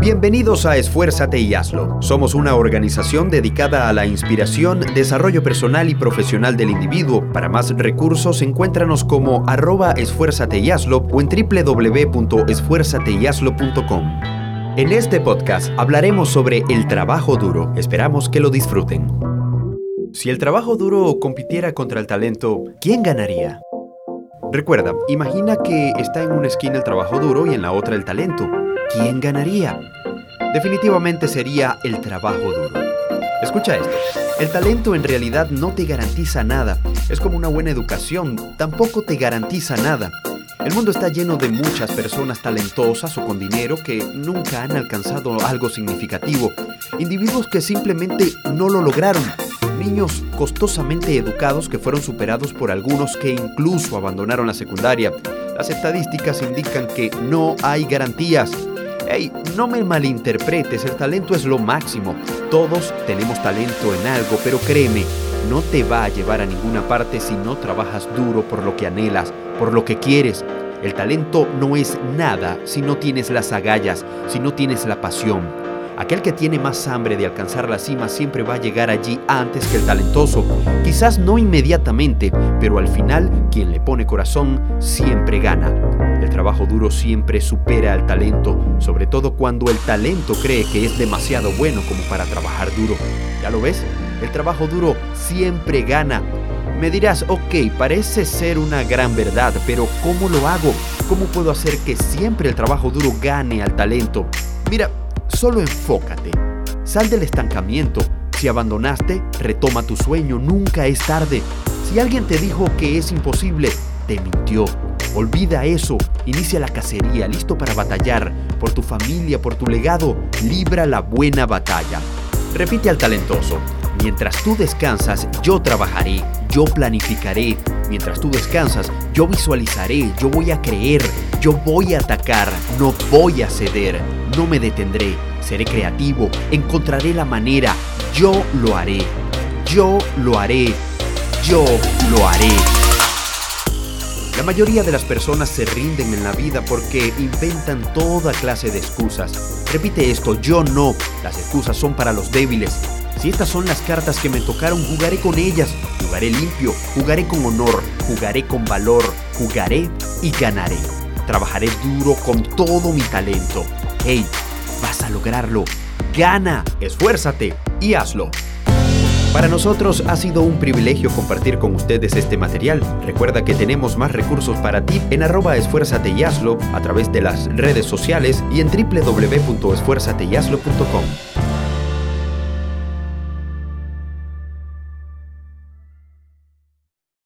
Bienvenidos a Esfuérzate y Hazlo. Somos una organización dedicada a la inspiración, desarrollo personal y profesional del individuo. Para más recursos, encuéntranos como arroba esfuérzate y hazlo o en www.esfuérzateyhazlo.com. En este podcast hablaremos sobre el trabajo duro. Esperamos que lo disfruten. Si el trabajo duro compitiera contra el talento, ¿quién ganaría? Recuerda, imagina que está en una esquina el trabajo duro y en la otra el talento. ¿Quién ganaría? Definitivamente sería el trabajo duro. Escucha esto, el talento en realidad no te garantiza nada, es como una buena educación, tampoco te garantiza nada. El mundo está lleno de muchas personas talentosas o con dinero que nunca han alcanzado algo significativo, individuos que simplemente no lo lograron, niños costosamente educados que fueron superados por algunos que incluso abandonaron la secundaria. Las estadísticas indican que no hay garantías. Hey, no me malinterpretes, el talento es lo máximo. Todos tenemos talento en algo, pero créeme, no te va a llevar a ninguna parte si no trabajas duro por lo que anhelas, por lo que quieres. El talento no es nada si no tienes las agallas, si no tienes la pasión. Aquel que tiene más hambre de alcanzar la cima siempre va a llegar allí antes que el talentoso. Quizás no inmediatamente, pero al final quien le pone corazón siempre gana. El trabajo duro siempre supera al talento, sobre todo cuando el talento cree que es demasiado bueno como para trabajar duro. ¿Ya lo ves? El trabajo duro siempre gana. Me dirás, ok, parece ser una gran verdad, pero ¿cómo lo hago? ¿Cómo puedo hacer que siempre el trabajo duro gane al talento? Mira, Solo enfócate. Sal del estancamiento. Si abandonaste, retoma tu sueño. Nunca es tarde. Si alguien te dijo que es imposible, te mintió. Olvida eso. Inicia la cacería, listo para batallar. Por tu familia, por tu legado. Libra la buena batalla. Repite al talentoso. Mientras tú descansas, yo trabajaré, yo planificaré. Mientras tú descansas, yo visualizaré, yo voy a creer, yo voy a atacar, no voy a ceder, no me detendré, seré creativo, encontraré la manera, yo lo haré, yo lo haré, yo lo haré. La mayoría de las personas se rinden en la vida porque inventan toda clase de excusas. Repite esto, yo no. Las excusas son para los débiles. Si estas son las cartas que me tocaron, jugaré con ellas. Jugaré limpio, jugaré con honor, jugaré con valor, jugaré y ganaré. Trabajaré duro con todo mi talento. Hey, vas a lograrlo. Gana, esfuérzate y hazlo. Para nosotros ha sido un privilegio compartir con ustedes este material. Recuerda que tenemos más recursos para ti en arroba esfuérzate y hazlo a través de las redes sociales y en www.esfuérzateyhazlo.com.